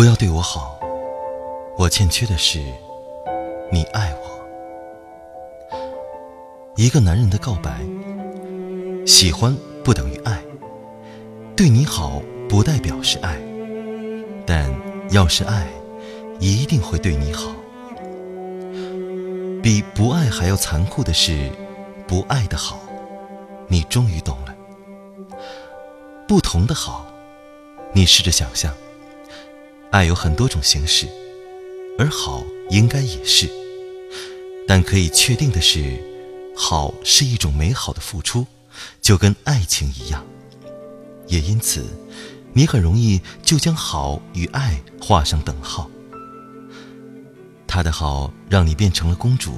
不要对我好，我欠缺的是你爱我。一个男人的告白，喜欢不等于爱，对你好不代表是爱，但要是爱，一定会对你好。比不爱还要残酷的是，不爱的好，你终于懂了。不同的好，你试着想象，爱有很多种形式，而好应该也是。但可以确定的是。好是一种美好的付出，就跟爱情一样，也因此，你很容易就将好与爱画上等号。他的好让你变成了公主，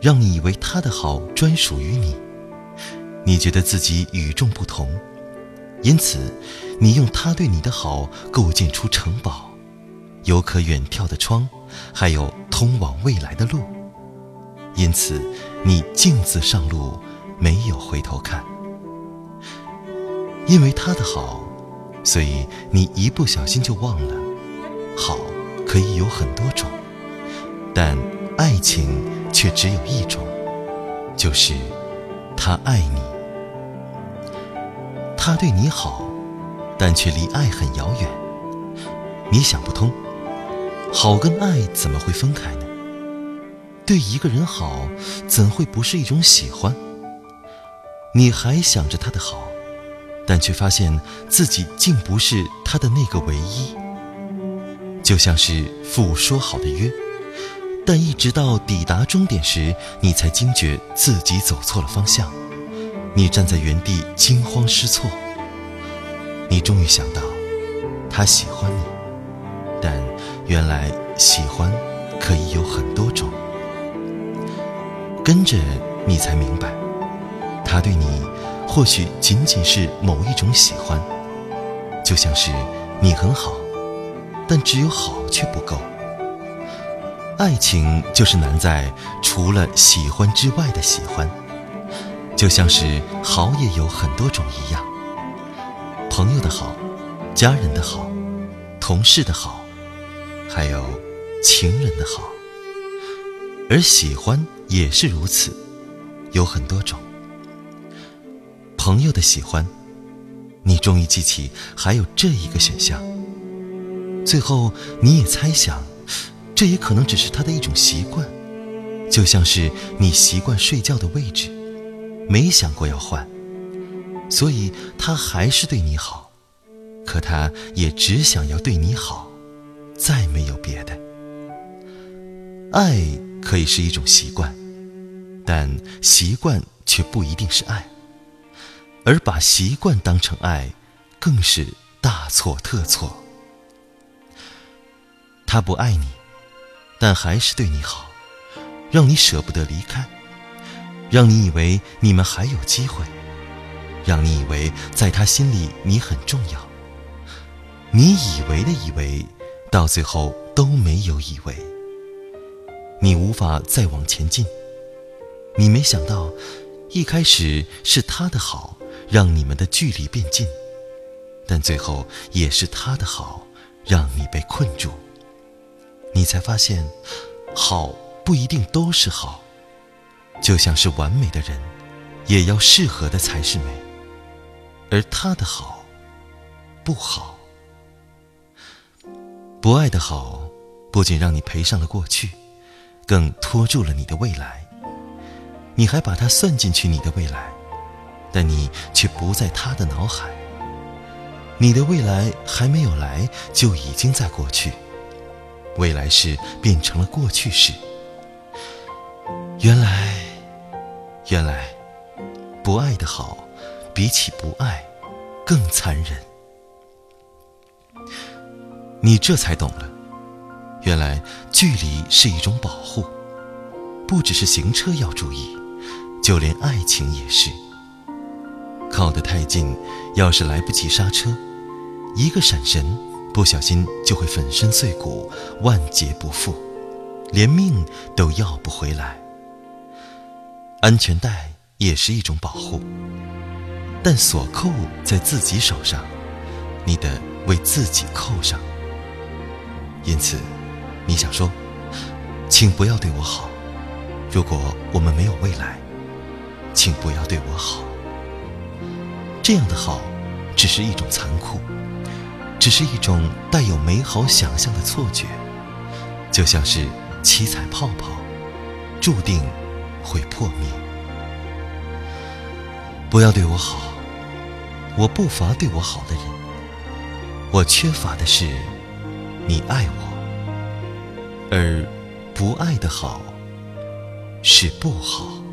让你以为他的好专属于你，你觉得自己与众不同，因此，你用他对你的好构建出城堡，有可远眺的窗，还有通往未来的路。因此，你径自上路，没有回头看。因为他的好，所以你一不小心就忘了，好可以有很多种，但爱情却只有一种，就是他爱你。他对你好，但却离爱很遥远。你想不通，好跟爱怎么会分开呢？对一个人好，怎会不是一种喜欢？你还想着他的好，但却发现自己竟不是他的那个唯一。就像是赴说好的约，但一直到抵达终点时，你才惊觉自己走错了方向。你站在原地惊慌失措。你终于想到，他喜欢你，但原来喜欢可以有很多种。跟着你才明白，他对你或许仅仅是某一种喜欢，就像是你很好，但只有好却不够。爱情就是难在除了喜欢之外的喜欢，就像是好也有很多种一样，朋友的好，家人的好，同事的好，还有情人的好，而喜欢。也是如此，有很多种朋友的喜欢，你终于记起还有这一个选项。最后，你也猜想，这也可能只是他的一种习惯，就像是你习惯睡觉的位置，没想过要换，所以他还是对你好，可他也只想要对你好，再没有别的。爱。可以是一种习惯，但习惯却不一定是爱，而把习惯当成爱，更是大错特错。他不爱你，但还是对你好，让你舍不得离开，让你以为你们还有机会，让你以为在他心里你很重要。你以为的以为，到最后都没有以为。你无法再往前进，你没想到，一开始是他的好让你们的距离变近，但最后也是他的好让你被困住。你才发现，好不一定都是好，就像是完美的人，也要适合的才是美，而他的好不好，不爱的好，不仅让你赔上了过去。更拖住了你的未来，你还把他算进去你的未来，但你却不在他的脑海。你的未来还没有来，就已经在过去，未来式变成了过去式。原来，原来，不爱的好，比起不爱，更残忍。你这才懂了。原来距离是一种保护，不只是行车要注意，就连爱情也是。靠得太近，要是来不及刹车，一个闪神，不小心就会粉身碎骨，万劫不复，连命都要不回来。安全带也是一种保护，但锁扣在自己手上，你得为自己扣上。因此，你想说，请不要对我好。如果我们没有未来，请不要对我好。这样的好，只是一种残酷，只是一种带有美好想象的错觉，就像是七彩泡泡，注定会破灭。不要对我好，我不乏对我好的人，我缺乏的是你爱我，而不爱的好。是不好。